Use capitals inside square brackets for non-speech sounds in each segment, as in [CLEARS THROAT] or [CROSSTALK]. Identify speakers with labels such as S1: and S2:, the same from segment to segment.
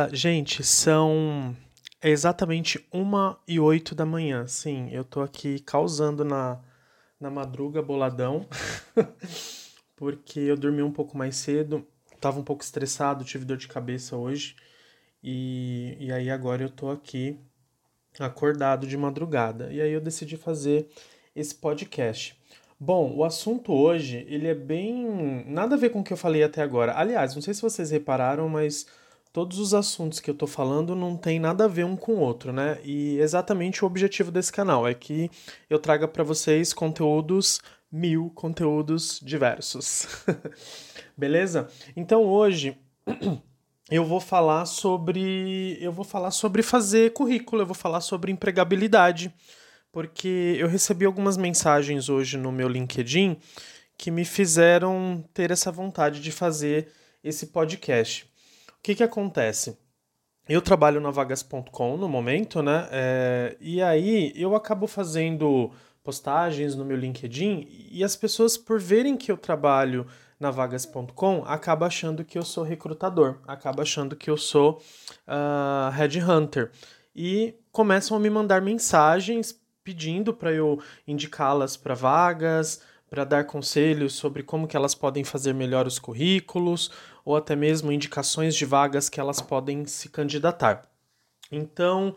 S1: Ah, gente, são exatamente uma e oito da manhã. Sim, eu tô aqui causando na, na madruga boladão, [LAUGHS] porque eu dormi um pouco mais cedo, tava um pouco estressado, tive dor de cabeça hoje, e, e aí agora eu tô aqui acordado de madrugada. E aí eu decidi fazer esse podcast. Bom, o assunto hoje, ele é bem nada a ver com o que eu falei até agora. Aliás, não sei se vocês repararam, mas todos os assuntos que eu tô falando não tem nada a ver um com o outro, né? E exatamente o objetivo desse canal é que eu traga para vocês conteúdos mil, conteúdos diversos. [LAUGHS] Beleza? Então hoje [CLEARS THROAT] eu vou falar sobre eu vou falar sobre fazer currículo, eu vou falar sobre empregabilidade, porque eu recebi algumas mensagens hoje no meu LinkedIn que me fizeram ter essa vontade de fazer esse podcast. Que que acontece? Eu trabalho na vagas.com no momento, né? É, e aí eu acabo fazendo postagens no meu LinkedIn e as pessoas, por verem que eu trabalho na vagas.com, acabam achando que eu sou recrutador, acabam achando que eu sou uh, headhunter. E começam a me mandar mensagens pedindo para eu indicá-las para vagas, para dar conselhos sobre como que elas podem fazer melhor os currículos ou até mesmo indicações de vagas que elas podem se candidatar. Então,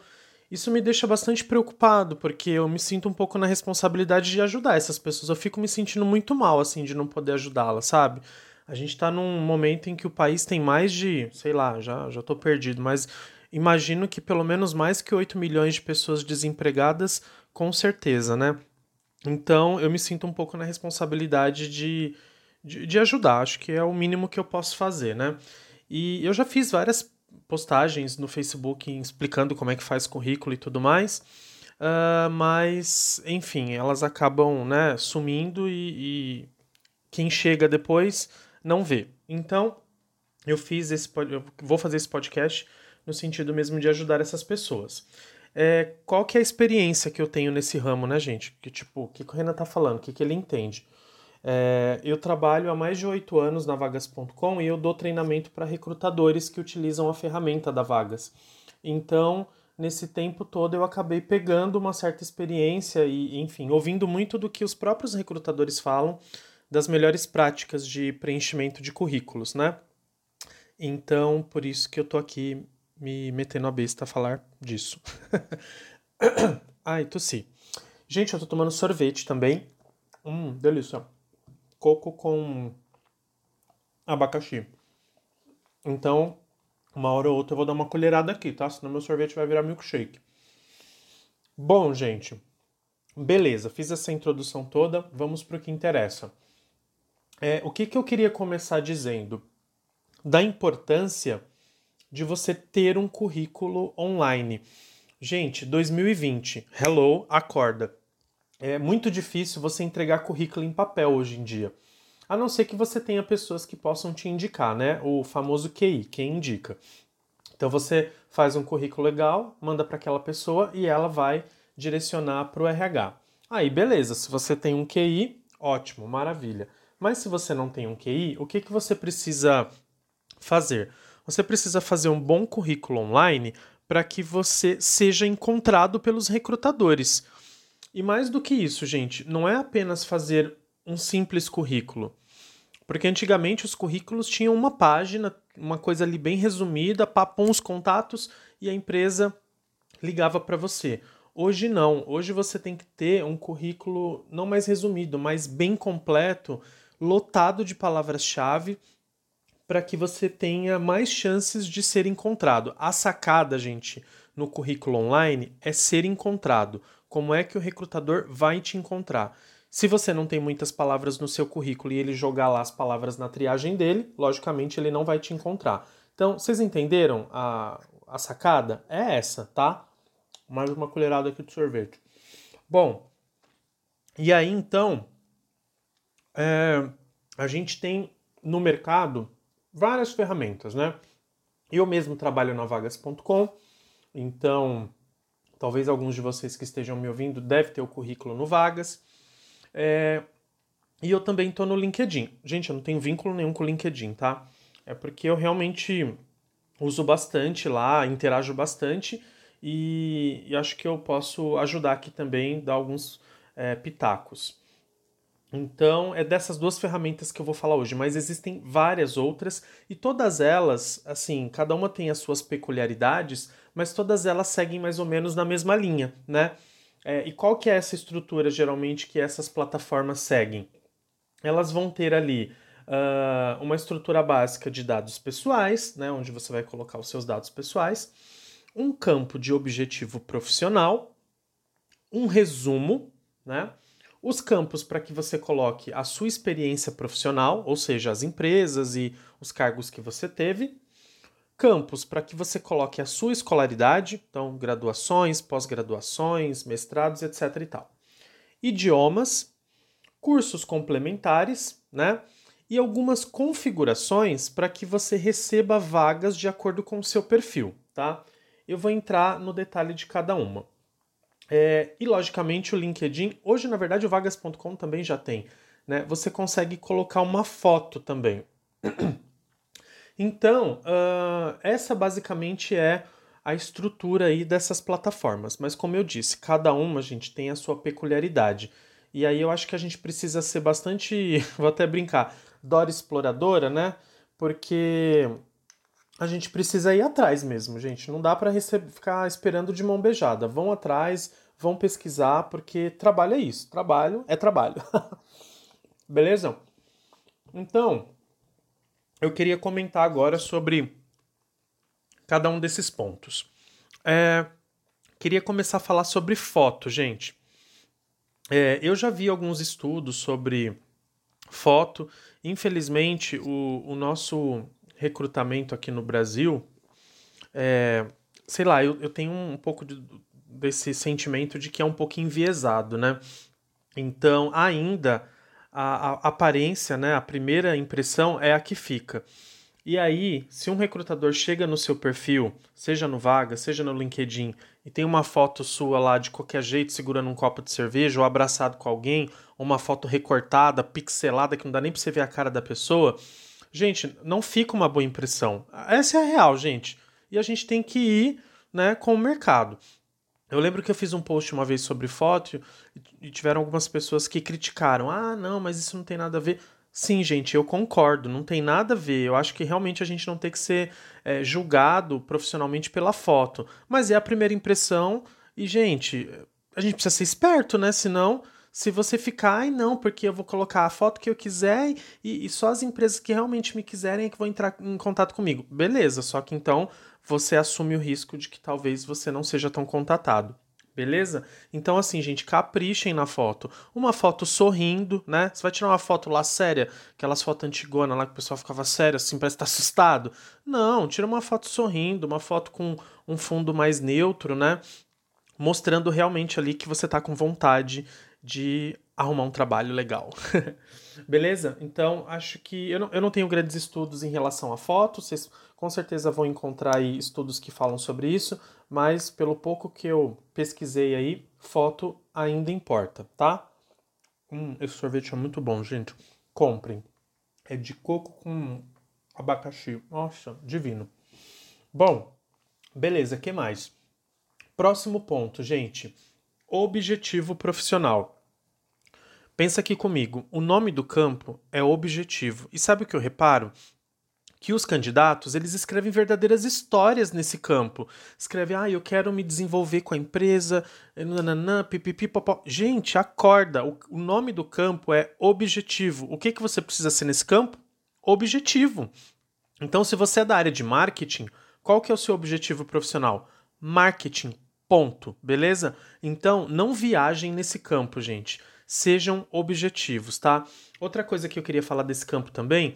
S1: isso me deixa bastante preocupado, porque eu me sinto um pouco na responsabilidade de ajudar essas pessoas. Eu fico me sentindo muito mal, assim, de não poder ajudá-las, sabe? A gente está num momento em que o país tem mais de, sei lá, já, já tô perdido, mas imagino que pelo menos mais que 8 milhões de pessoas desempregadas, com certeza, né? Então eu me sinto um pouco na responsabilidade de, de, de, ajudar, acho que é o mínimo que eu posso fazer, né? E eu já fiz várias postagens no Facebook explicando como é que faz currículo e tudo mais, uh, mas enfim, elas acabam né, sumindo e, e quem chega depois não vê. Então eu fiz esse eu vou fazer esse podcast no sentido mesmo de ajudar essas pessoas é, qual que é a experiência que eu tenho nesse ramo, né, gente? Que tipo, o que, o Renan tá falando, o que, que ele entende. É, eu trabalho há mais de oito anos na Vagas.com e eu dou treinamento para recrutadores que utilizam a ferramenta da Vagas. Então, nesse tempo todo, eu acabei pegando uma certa experiência e, enfim, ouvindo muito do que os próprios recrutadores falam das melhores práticas de preenchimento de currículos, né? Então, por isso que eu tô aqui me metendo a besta a falar disso. [COUGHS] Ai, tossi. Gente, eu tô tomando sorvete também. Hum, delícia. Coco com abacaxi. Então, uma hora ou outra eu vou dar uma colherada aqui, tá? Senão meu sorvete vai virar milkshake. Bom, gente. Beleza, fiz essa introdução toda. Vamos pro que interessa. É, o que, que eu queria começar dizendo? Da importância de você ter um currículo online. Gente, 2020, hello, acorda. É muito difícil você entregar currículo em papel hoje em dia. A não ser que você tenha pessoas que possam te indicar, né? O famoso QI, quem indica. Então você faz um currículo legal, manda para aquela pessoa e ela vai direcionar para o RH. Aí, beleza, se você tem um QI, ótimo, maravilha. Mas se você não tem um QI, o que, que você precisa fazer? Você precisa fazer um bom currículo online para que você seja encontrado pelos recrutadores. E mais do que isso, gente, não é apenas fazer um simples currículo. Porque antigamente os currículos tinham uma página, uma coisa ali bem resumida, papam os contatos e a empresa ligava para você. Hoje não, hoje você tem que ter um currículo não mais resumido, mas bem completo, lotado de palavras-chave para que você tenha mais chances de ser encontrado. A sacada, gente, no currículo online é ser encontrado. Como é que o recrutador vai te encontrar? Se você não tem muitas palavras no seu currículo e ele jogar lá as palavras na triagem dele, logicamente ele não vai te encontrar. Então, vocês entenderam a, a sacada? É essa, tá? Mais uma colherada aqui de sorvete. Bom, e aí então, é, a gente tem no mercado várias ferramentas, né? Eu mesmo trabalho na vagas.com, então talvez alguns de vocês que estejam me ouvindo devem ter o currículo no Vagas. É, e eu também estou no LinkedIn. Gente, eu não tenho vínculo nenhum com o LinkedIn, tá? É porque eu realmente uso bastante lá, interajo bastante e, e acho que eu posso ajudar aqui também, dar alguns é, pitacos. Então, é dessas duas ferramentas que eu vou falar hoje, mas existem várias outras e todas elas, assim, cada uma tem as suas peculiaridades, mas todas elas seguem mais ou menos na mesma linha, né? É, e qual que é essa estrutura, geralmente, que essas plataformas seguem? Elas vão ter ali uh, uma estrutura básica de dados pessoais, né, onde você vai colocar os seus dados pessoais, um campo de objetivo profissional, um resumo, né, os campos para que você coloque a sua experiência profissional, ou seja, as empresas e os cargos que você teve, campos para que você coloque a sua escolaridade, então graduações, pós-graduações, mestrados, etc e tal. Idiomas, cursos complementares, né? E algumas configurações para que você receba vagas de acordo com o seu perfil, tá? Eu vou entrar no detalhe de cada uma. É, e logicamente o LinkedIn, hoje na verdade o vagas.com também já tem, né? Você consegue colocar uma foto também. [CLEARS THROAT] Então, uh, essa basicamente é a estrutura aí dessas plataformas. Mas como eu disse, cada uma, gente, tem a sua peculiaridade. E aí eu acho que a gente precisa ser bastante, [LAUGHS] vou até brincar, Dora exploradora, né? Porque a gente precisa ir atrás mesmo, gente. Não dá para ficar esperando de mão beijada. Vão atrás, vão pesquisar, porque trabalho é isso. Trabalho é trabalho. [LAUGHS] Beleza? Então, eu queria comentar agora sobre cada um desses pontos. É, queria começar a falar sobre foto, gente. É, eu já vi alguns estudos sobre foto. Infelizmente, o, o nosso recrutamento aqui no Brasil, é, sei lá, eu, eu tenho um pouco de, desse sentimento de que é um pouco enviesado, né? Então, ainda a, a, aparência, né, a primeira impressão é a que fica. E aí, se um recrutador chega no seu perfil, seja no Vaga, seja no LinkedIn, e tem uma foto sua lá de qualquer jeito segurando um copo de cerveja ou abraçado com alguém, ou uma foto recortada, pixelada, que não dá nem pra você ver a cara da pessoa, gente, não fica uma boa impressão. Essa é a real, gente. E a gente tem que ir né, com o mercado. Eu lembro que eu fiz um post uma vez sobre foto e tiveram algumas pessoas que criticaram. Ah, não, mas isso não tem nada a ver. Sim, gente, eu concordo, não tem nada a ver. Eu acho que realmente a gente não tem que ser é, julgado profissionalmente pela foto. Mas é a primeira impressão e, gente, a gente precisa ser esperto, né? Senão, se você ficar, ai não, porque eu vou colocar a foto que eu quiser e, e só as empresas que realmente me quiserem é que vão entrar em contato comigo. Beleza, só que então você assume o risco de que talvez você não seja tão contatado. Beleza? Então, assim, gente, caprichem na foto. Uma foto sorrindo, né? Você vai tirar uma foto lá séria, aquelas fotos antigonas lá que o pessoal ficava sério, assim, parece estar tá assustado. Não, tira uma foto sorrindo, uma foto com um fundo mais neutro, né? Mostrando realmente ali que você tá com vontade de arrumar um trabalho legal. [LAUGHS] Beleza? Então, acho que eu não, eu não tenho grandes estudos em relação a fotos, vocês com certeza vão encontrar aí estudos que falam sobre isso, mas pelo pouco que eu pesquisei aí, foto ainda importa, tá? Hum, esse sorvete é muito bom, gente. Comprem. É de coco com abacaxi. Nossa, divino. Bom, beleza, que mais? Próximo ponto, gente. Objetivo profissional. Pensa aqui comigo, o nome do campo é objetivo. E sabe o que eu reparo? que os candidatos eles escrevem verdadeiras histórias nesse campo. Escreve, ah, eu quero me desenvolver com a empresa, nananã, pipipi, popó. Gente, acorda. O, o nome do campo é objetivo. O que, que você precisa ser nesse campo? Objetivo. Então, se você é da área de marketing, qual que é o seu objetivo profissional? Marketing. Ponto. Beleza? Então, não viajem nesse campo, gente. Sejam objetivos, tá? Outra coisa que eu queria falar desse campo também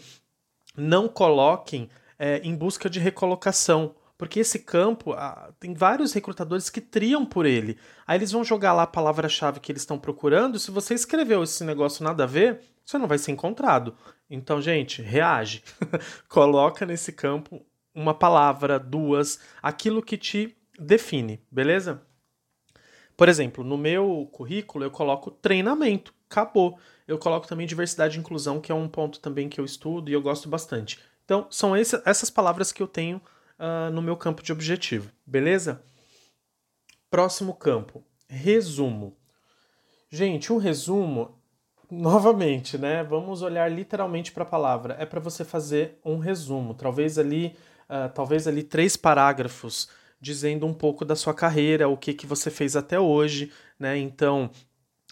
S1: não coloquem é, em busca de recolocação. Porque esse campo, tem vários recrutadores que triam por ele. Aí eles vão jogar lá a palavra-chave que eles estão procurando. Se você escreveu esse negócio nada a ver, você não vai ser encontrado. Então, gente, reage. [LAUGHS] Coloca nesse campo uma palavra, duas, aquilo que te define, beleza? Por exemplo, no meu currículo eu coloco treinamento, acabou. Eu coloco também diversidade e inclusão, que é um ponto também que eu estudo e eu gosto bastante. Então, são esse, essas palavras que eu tenho uh, no meu campo de objetivo, beleza? Próximo campo, resumo. Gente, um resumo, [LAUGHS] novamente, né? Vamos olhar literalmente para a palavra. É para você fazer um resumo, talvez ali, uh, talvez ali três parágrafos dizendo um pouco da sua carreira, o que que você fez até hoje, né? Então,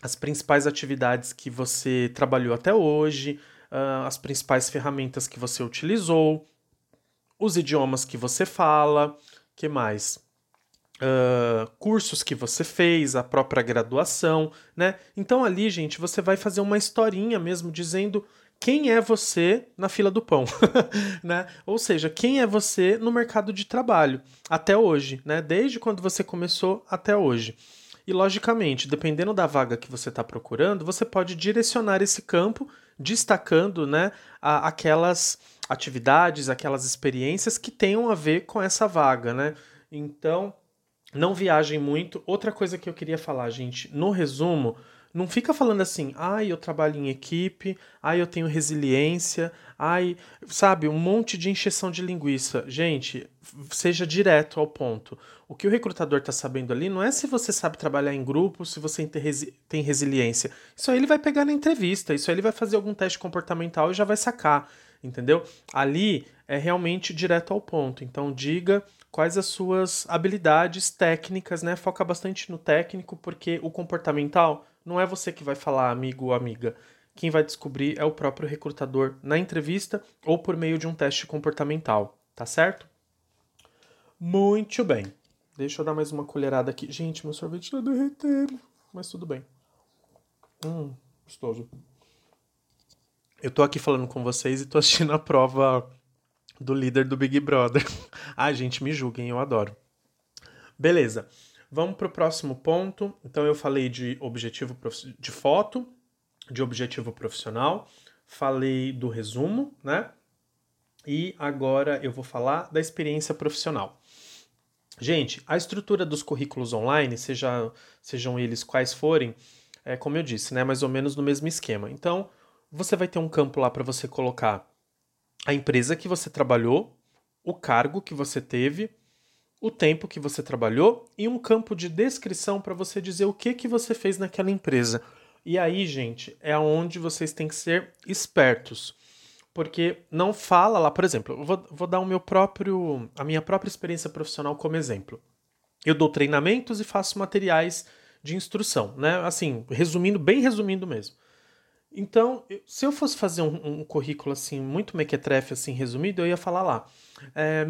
S1: as principais atividades que você trabalhou até hoje, uh, as principais ferramentas que você utilizou, os idiomas que você fala, que mais? Uh, cursos que você fez, a própria graduação, né? Então ali, gente, você vai fazer uma historinha mesmo dizendo quem é você na fila do pão, [LAUGHS] né? Ou seja, quem é você no mercado de trabalho até hoje, né? Desde quando você começou até hoje. E, logicamente, dependendo da vaga que você está procurando, você pode direcionar esse campo destacando né, a, aquelas atividades, aquelas experiências que tenham a ver com essa vaga. Né? Então, não viajem muito. Outra coisa que eu queria falar, gente, no resumo, não fica falando assim, ai, eu trabalho em equipe, ai, eu tenho resiliência, ai, sabe, um monte de encheção de linguiça. Gente, seja direto ao ponto. O que o recrutador está sabendo ali não é se você sabe trabalhar em grupo, se você tem resiliência. Isso aí ele vai pegar na entrevista, isso aí ele vai fazer algum teste comportamental e já vai sacar, entendeu? Ali é realmente direto ao ponto. Então diga quais as suas habilidades técnicas, né? Foca bastante no técnico, porque o comportamental não é você que vai falar, amigo ou amiga. Quem vai descobrir é o próprio recrutador na entrevista ou por meio de um teste comportamental, tá certo? Muito bem. Deixa eu dar mais uma colherada aqui. Gente, meu sorvete tá derretendo, mas tudo bem. Hum, gostoso. Eu tô aqui falando com vocês e tô assistindo a prova do líder do Big Brother. [LAUGHS] Ai, gente, me julguem, eu adoro. Beleza. Vamos para o próximo ponto. Então, eu falei de objetivo de foto, de objetivo profissional, falei do resumo, né? E agora eu vou falar da experiência profissional. Gente, a estrutura dos currículos online, seja, sejam eles quais forem, é como eu disse, né? Mais ou menos no mesmo esquema. Então, você vai ter um campo lá para você colocar a empresa que você trabalhou, o cargo que você teve, o tempo que você trabalhou e um campo de descrição para você dizer o que, que você fez naquela empresa. E aí, gente, é onde vocês têm que ser espertos. Porque não fala lá, por exemplo, eu vou, vou dar o meu próprio, a minha própria experiência profissional como exemplo. Eu dou treinamentos e faço materiais de instrução, né? Assim, resumindo, bem resumindo mesmo. Então, se eu fosse fazer um, um currículo assim, muito mequetrefe, assim, resumido, eu ia falar lá é,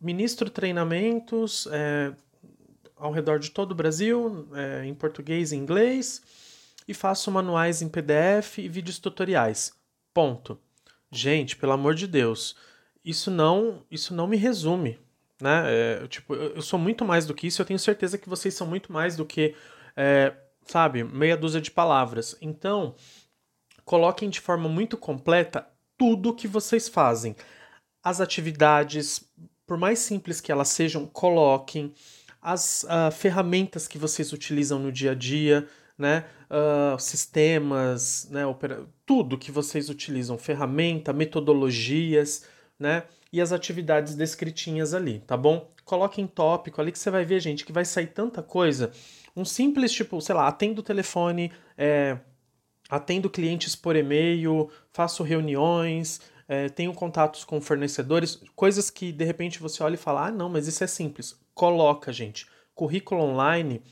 S1: ministro treinamentos é, ao redor de todo o Brasil, é, em português e inglês, e faço manuais em PDF e vídeos tutoriais. Ponto. Gente, pelo amor de Deus, isso não, isso não me resume, né? É, tipo, eu sou muito mais do que isso. Eu tenho certeza que vocês são muito mais do que, é, sabe, meia dúzia de palavras. Então, coloquem de forma muito completa tudo que vocês fazem as atividades, por mais simples que elas sejam, coloquem as uh, ferramentas que vocês utilizam no dia a dia, né? Uh, sistemas, né? Opera... tudo que vocês utilizam, ferramenta, metodologias, né? E as atividades descritinhas ali, tá bom? Coloquem tópico ali que você vai ver, gente, que vai sair tanta coisa. Um simples, tipo, sei lá, atendo o telefone, é, atendo clientes por e-mail, faço reuniões, é, tenho contatos com fornecedores, coisas que de repente você olha e fala: ah, não, mas isso é simples. Coloca, gente. Currículo online,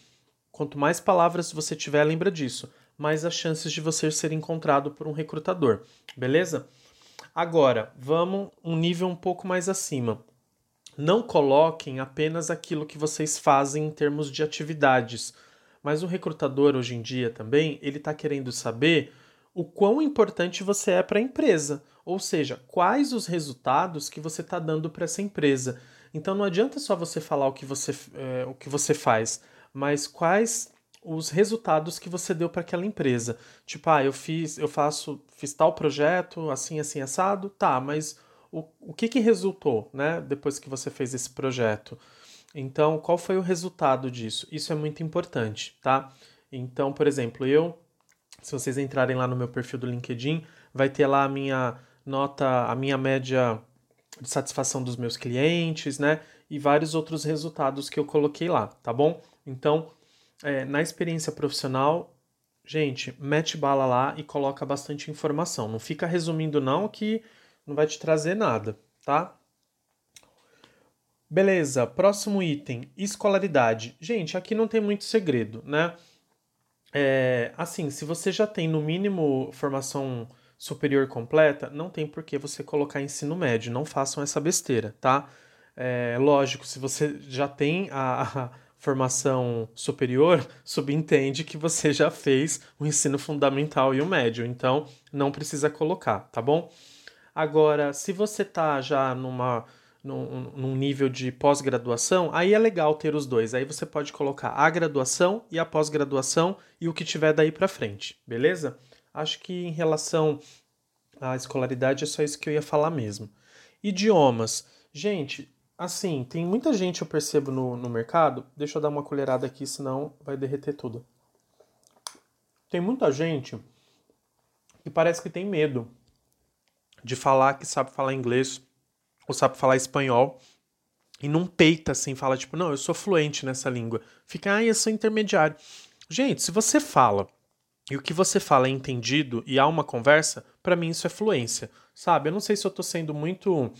S1: quanto mais palavras você tiver, lembra disso, mais as chances de você ser encontrado por um recrutador, beleza? Agora, vamos um nível um pouco mais acima. Não coloquem apenas aquilo que vocês fazem em termos de atividades, mas o recrutador hoje em dia também ele está querendo saber o quão importante você é para a empresa. Ou seja, quais os resultados que você está dando para essa empresa. Então não adianta só você falar o que você, é, o que você faz, mas quais os resultados que você deu para aquela empresa. Tipo, ah, eu fiz, eu faço, fiz tal projeto, assim, assim, assado, tá, mas o, o que que resultou, né, depois que você fez esse projeto? Então, qual foi o resultado disso? Isso é muito importante, tá? Então, por exemplo, eu, se vocês entrarem lá no meu perfil do LinkedIn, vai ter lá a minha nota, a minha média de satisfação dos meus clientes, né? E vários outros resultados que eu coloquei lá, tá bom? Então, é, na experiência profissional, gente, mete bala lá e coloca bastante informação. Não fica resumindo, não, que não vai te trazer nada, tá? Beleza, próximo item, escolaridade. Gente, aqui não tem muito segredo, né? É, assim, se você já tem no mínimo formação superior completa, não tem por que você colocar ensino médio. Não façam essa besteira, tá? É, lógico, se você já tem a, a formação superior, [LAUGHS] subentende que você já fez o ensino fundamental e o médio, então não precisa colocar, tá bom? Agora, se você tá já numa num, num nível de pós-graduação, aí é legal ter os dois. Aí você pode colocar a graduação e a pós-graduação e o que tiver daí para frente, beleza? Acho que em relação à escolaridade é só isso que eu ia falar mesmo. Idiomas. Gente, assim, tem muita gente eu percebo no, no mercado. Deixa eu dar uma colherada aqui, senão vai derreter tudo. Tem muita gente que parece que tem medo de falar que sabe falar inglês ou sabe falar espanhol e não peita assim, fala tipo, não, eu sou fluente nessa língua. Fica, ah, eu sou intermediário. Gente, se você fala e o que você fala é entendido e há uma conversa, para mim isso é fluência, sabe? Eu não sei se eu tô sendo muito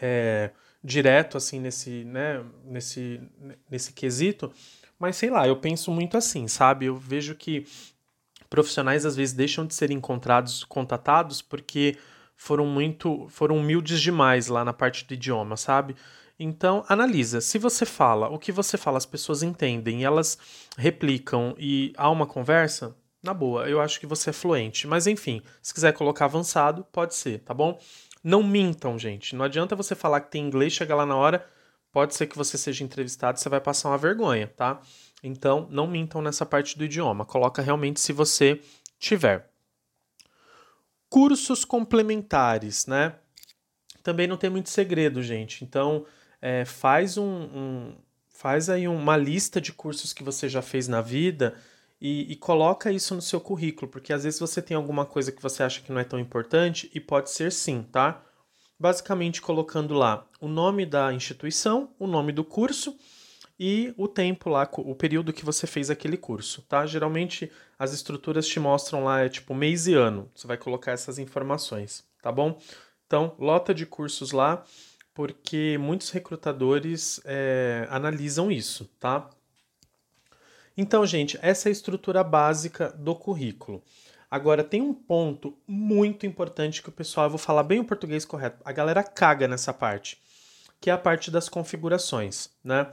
S1: é, direto assim nesse, né, nesse, nesse quesito, mas sei lá, eu penso muito assim, sabe? Eu vejo que profissionais às vezes deixam de ser encontrados, contatados porque foram muito, foram humildes demais lá na parte do idioma, sabe? Então, analisa. Se você fala, o que você fala, as pessoas entendem, elas replicam e há uma conversa, na boa, eu acho que você é fluente. Mas enfim, se quiser colocar avançado, pode ser, tá bom? Não mintam, gente. Não adianta você falar que tem inglês, chegar lá na hora, pode ser que você seja entrevistado, você vai passar uma vergonha, tá? Então, não mintam nessa parte do idioma. Coloca realmente se você tiver cursos complementares, né? Também não tem muito segredo, gente. Então, é, faz um, um, faz aí uma lista de cursos que você já fez na vida e, e, coloca isso no seu currículo, porque às vezes você tem alguma coisa que você acha que não é tão importante e pode ser sim, tá? Basicamente colocando lá o nome da instituição, o nome do curso e o tempo lá, o período que você fez aquele curso, tá? Geralmente as estruturas te mostram lá, é tipo mês e ano. Você vai colocar essas informações, tá bom? Então, lota de cursos lá, porque muitos recrutadores é, analisam isso, tá? Então, gente, essa é a estrutura básica do currículo. Agora, tem um ponto muito importante que o pessoal, eu vou falar bem o português correto, a galera caga nessa parte, que é a parte das configurações, né?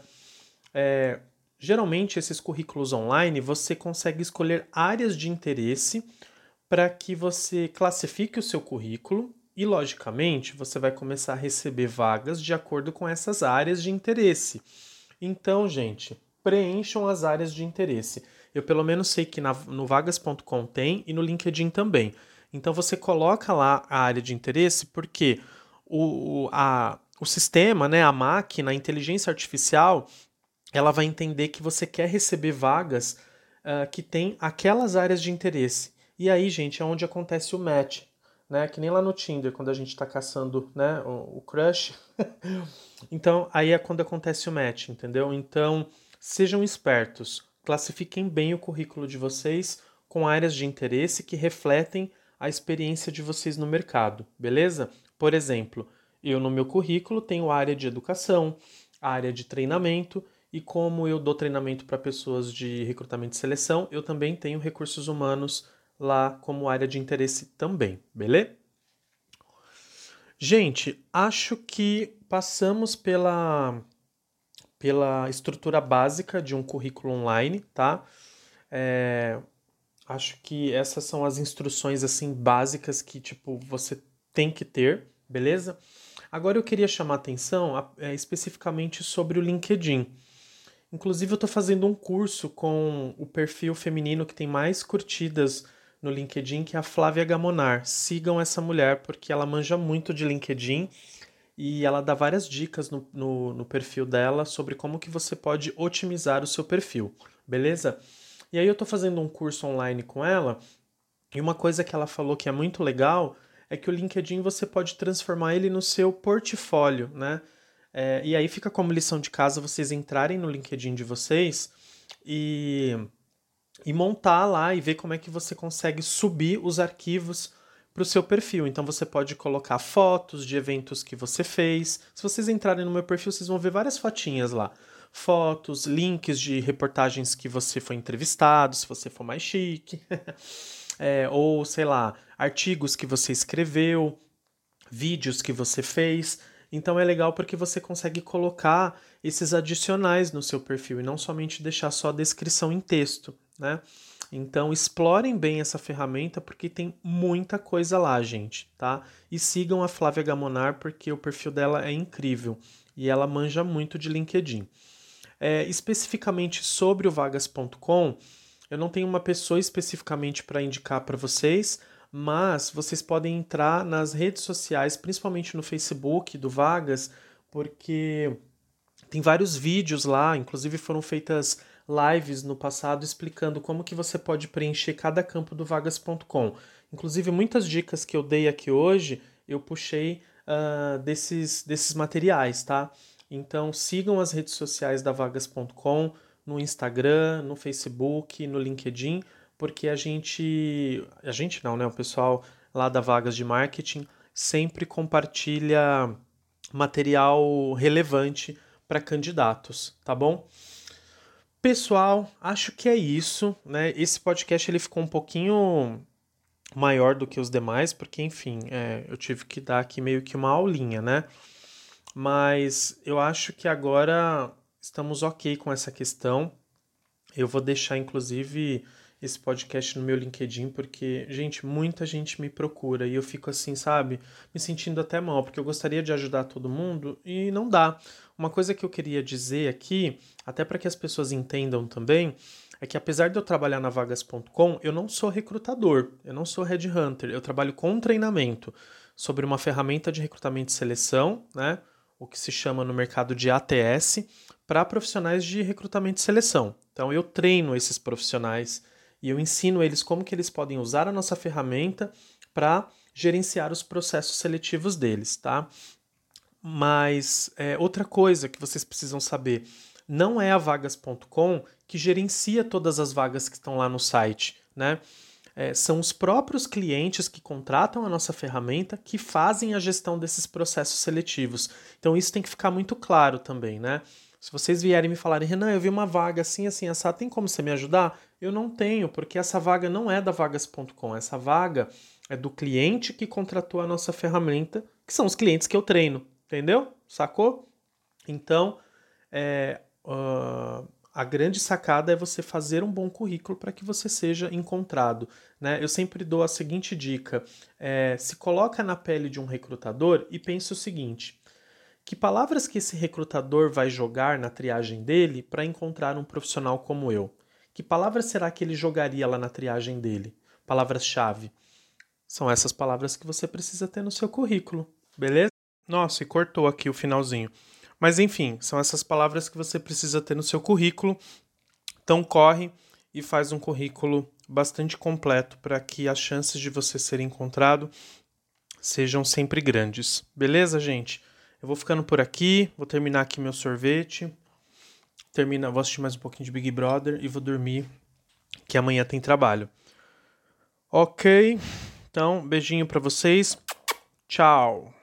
S1: É, geralmente, esses currículos online, você consegue escolher áreas de interesse para que você classifique o seu currículo e, logicamente, você vai começar a receber vagas de acordo com essas áreas de interesse. Então, gente, preencham as áreas de interesse. Eu pelo menos sei que na, no vagas.com tem e no LinkedIn também. Então você coloca lá a área de interesse porque o, a, o sistema, né, a máquina, a inteligência artificial, ela vai entender que você quer receber vagas uh, que tem aquelas áreas de interesse. E aí, gente, é onde acontece o match. Né? Que nem lá no Tinder, quando a gente está caçando né, o, o crush. [LAUGHS] então, aí é quando acontece o match, entendeu? Então, sejam espertos. Classifiquem bem o currículo de vocês com áreas de interesse que refletem a experiência de vocês no mercado, beleza? Por exemplo, eu no meu currículo tenho área de educação, área de treinamento e como eu dou treinamento para pessoas de recrutamento e seleção, eu também tenho recursos humanos lá como área de interesse também, beleza? Gente, acho que passamos pela, pela estrutura básica de um currículo online, tá? É, acho que essas são as instruções assim básicas que tipo você tem que ter, beleza? Agora eu queria chamar atenção é, especificamente sobre o LinkedIn. Inclusive, eu estou fazendo um curso com o perfil feminino que tem mais curtidas no LinkedIn, que é a Flávia Gamonar. Sigam essa mulher, porque ela manja muito de LinkedIn e ela dá várias dicas no, no, no perfil dela sobre como que você pode otimizar o seu perfil, beleza? E aí eu estou fazendo um curso online com ela e uma coisa que ela falou que é muito legal é que o LinkedIn você pode transformar ele no seu portfólio, né? É, e aí fica como lição de casa vocês entrarem no LinkedIn de vocês e, e montar lá e ver como é que você consegue subir os arquivos para o seu perfil. Então você pode colocar fotos de eventos que você fez. Se vocês entrarem no meu perfil, vocês vão ver várias fotinhas lá. Fotos, links de reportagens que você foi entrevistado, se você for mais chique. [LAUGHS] é, ou, sei lá, artigos que você escreveu, vídeos que você fez. Então é legal porque você consegue colocar esses adicionais no seu perfil e não somente deixar só a descrição em texto, né? Então explorem bem essa ferramenta porque tem muita coisa lá, gente, tá? E sigam a Flávia Gamonar porque o perfil dela é incrível e ela manja muito de LinkedIn. É, especificamente sobre o vagas.com, eu não tenho uma pessoa especificamente para indicar para vocês, mas vocês podem entrar nas redes sociais, principalmente no Facebook do Vagas, porque tem vários vídeos lá, inclusive foram feitas lives no passado explicando como que você pode preencher cada campo do vagas.com. Inclusive muitas dicas que eu dei aqui hoje, eu puxei uh, desses, desses materiais, tá? Então sigam as redes sociais da vagas.com, no Instagram, no Facebook, no LinkedIn, porque a gente, a gente não, né, o pessoal lá da Vagas de Marketing sempre compartilha material relevante para candidatos, tá bom? Pessoal, acho que é isso, né? Esse podcast ele ficou um pouquinho maior do que os demais, porque enfim, é, eu tive que dar aqui meio que uma aulinha, né? Mas eu acho que agora estamos ok com essa questão. Eu vou deixar, inclusive, esse podcast no meu LinkedIn, porque, gente, muita gente me procura e eu fico assim, sabe, me sentindo até mal, porque eu gostaria de ajudar todo mundo e não dá. Uma coisa que eu queria dizer aqui, até para que as pessoas entendam também, é que apesar de eu trabalhar na vagas.com, eu não sou recrutador, eu não sou headhunter, eu trabalho com treinamento sobre uma ferramenta de recrutamento e seleção, né? O que se chama no mercado de ATS, para profissionais de recrutamento e seleção. Então eu treino esses profissionais e eu ensino eles como que eles podem usar a nossa ferramenta para gerenciar os processos seletivos deles, tá? Mas é, outra coisa que vocês precisam saber, não é a vagas.com que gerencia todas as vagas que estão lá no site, né? É, são os próprios clientes que contratam a nossa ferramenta que fazem a gestão desses processos seletivos. Então isso tem que ficar muito claro também, né? Se vocês vierem me falarem, Renan, eu vi uma vaga assim, assim, essa tem como você me ajudar? Eu não tenho, porque essa vaga não é da vagas.com. Essa vaga é do cliente que contratou a nossa ferramenta, que são os clientes que eu treino, entendeu? Sacou? Então, é, uh, a grande sacada é você fazer um bom currículo para que você seja encontrado. Né? Eu sempre dou a seguinte dica: é, se coloca na pele de um recrutador e pense o seguinte que palavras que esse recrutador vai jogar na triagem dele para encontrar um profissional como eu? Que palavras será que ele jogaria lá na triagem dele? Palavras-chave. São essas palavras que você precisa ter no seu currículo, beleza? Nossa, e cortou aqui o finalzinho. Mas enfim, são essas palavras que você precisa ter no seu currículo. Então corre e faz um currículo bastante completo para que as chances de você ser encontrado sejam sempre grandes. Beleza, gente? Eu vou ficando por aqui, vou terminar aqui meu sorvete. Termina, vou assistir mais um pouquinho de Big Brother e vou dormir, que amanhã tem trabalho. Ok? Então, beijinho para vocês. Tchau.